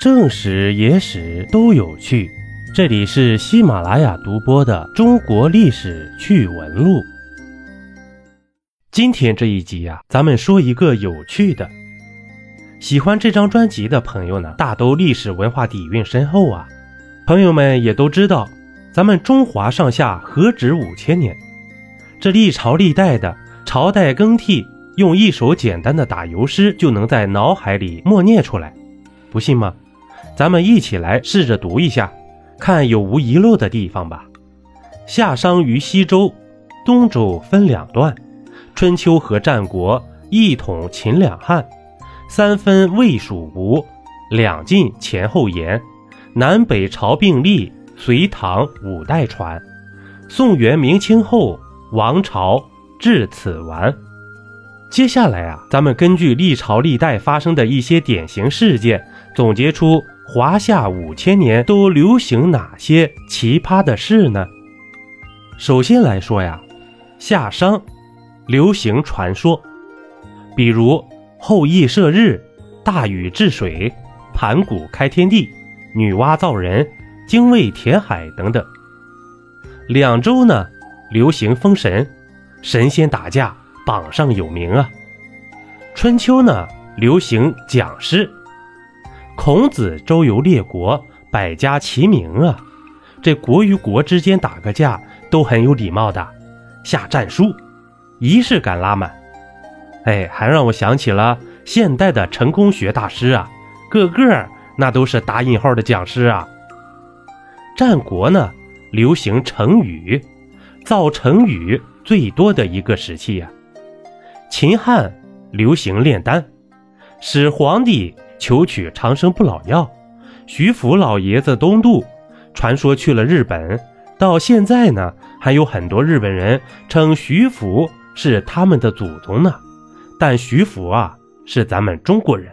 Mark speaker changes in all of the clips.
Speaker 1: 正史、野史都有趣。这里是喜马拉雅独播的《中国历史趣闻录》。今天这一集呀，咱们说一个有趣的。喜欢这张专辑的朋友呢，大都历史文化底蕴深厚啊。朋友们也都知道，咱们中华上下何止五千年，这历朝历代的朝代更替，用一首简单的打油诗就能在脑海里默念出来，不信吗？咱们一起来试着读一下，看有无遗漏的地方吧。夏商于西周，东周分两段，春秋和战国一统秦两汉。三分魏蜀吴，两晋前后延，南北朝并立，隋唐五代传，宋元明清后王朝至此完。接下来啊，咱们根据历朝历代发生的一些典型事件，总结出华夏五千年都流行哪些奇葩的事呢？首先来说呀，夏商流行传说，比如。后羿射日，大禹治水，盘古开天地，女娲造人，精卫填海等等。两周呢，流行封神，神仙打架，榜上有名啊。春秋呢，流行讲诗，孔子周游列国，百家齐鸣啊。这国与国之间打个架都很有礼貌的，下战书，仪式感拉满。哎，还让我想起了现代的成功学大师啊，个个那都是打引号的讲师啊。战国呢，流行成语，造成语最多的一个时期呀。秦汉流行炼丹，始皇帝求取长生不老药，徐福老爷子东渡，传说去了日本，到现在呢，还有很多日本人称徐福是他们的祖宗呢。但徐福啊是咱们中国人。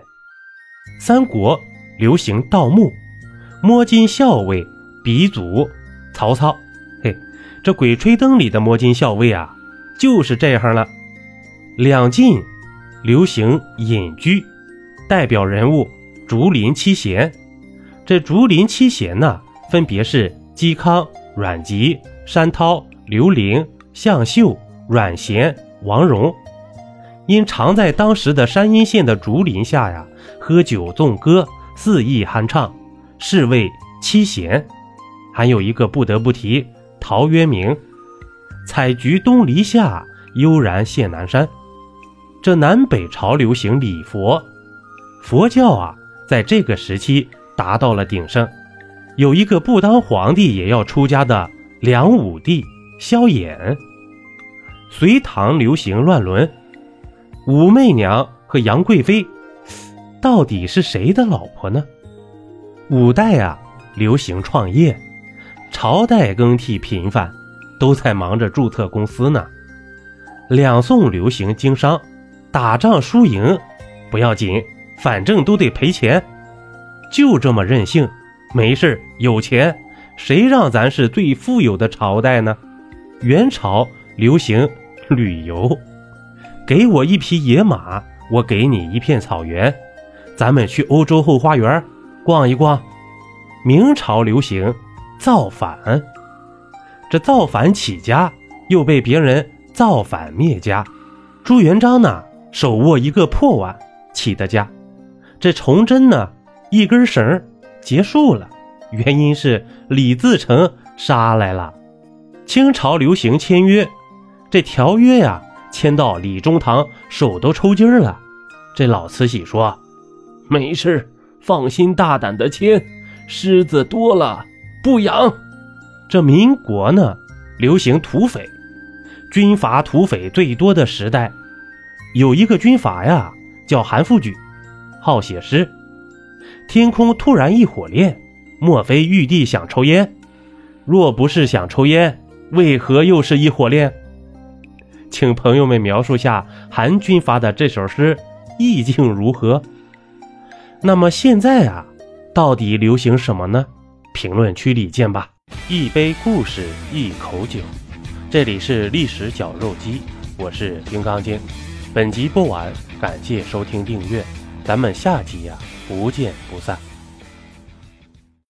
Speaker 1: 三国流行盗墓，摸金校尉鼻祖曹操。嘿，这《鬼吹灯》里的摸金校尉啊就是这样了。两晋流行隐居，代表人物竹林七贤。这竹林七贤呢，分别是嵇康、阮籍、山涛、刘伶、向秀、阮咸、王戎。因常在当时的山阴县的竹林下呀，喝酒纵歌，肆意酣畅，是谓七贤。还有一个不得不提，陶渊明，采菊东篱下，悠然见南山。这南北朝流行礼佛，佛教啊，在这个时期达到了鼎盛。有一个不当皇帝也要出家的梁武帝萧衍。隋唐流行乱伦。武媚娘和杨贵妃到底是谁的老婆呢？五代啊，流行创业，朝代更替频繁，都在忙着注册公司呢。两宋流行经商，打仗输赢不要紧，反正都得赔钱，就这么任性。没事有钱，谁让咱是最富有的朝代呢？元朝流行旅游。给我一匹野马，我给你一片草原，咱们去欧洲后花园逛一逛。明朝流行造反，这造反起家又被别人造反灭家。朱元璋呢，手握一个破碗起的家。这崇祯呢，一根绳结束了，原因是李自成杀来了。清朝流行签约，这条约呀。签到李中堂手都抽筋了，这老慈禧说：“没事，放心大胆的签，虱子多了不痒。”这民国呢，流行土匪，军阀土匪最多的时代，有一个军阀呀，叫韩复榘，好写诗。天空突然一火炼，莫非玉帝想抽烟？若不是想抽烟，为何又是一火炼？请朋友们描述下韩军阀的这首诗意境如何？那么现在啊，到底流行什么呢？评论区里见吧。一杯故事，一口酒，这里是历史绞肉机，我是金刚经。本集播完，感谢收听订阅，咱们下集呀，不见不散。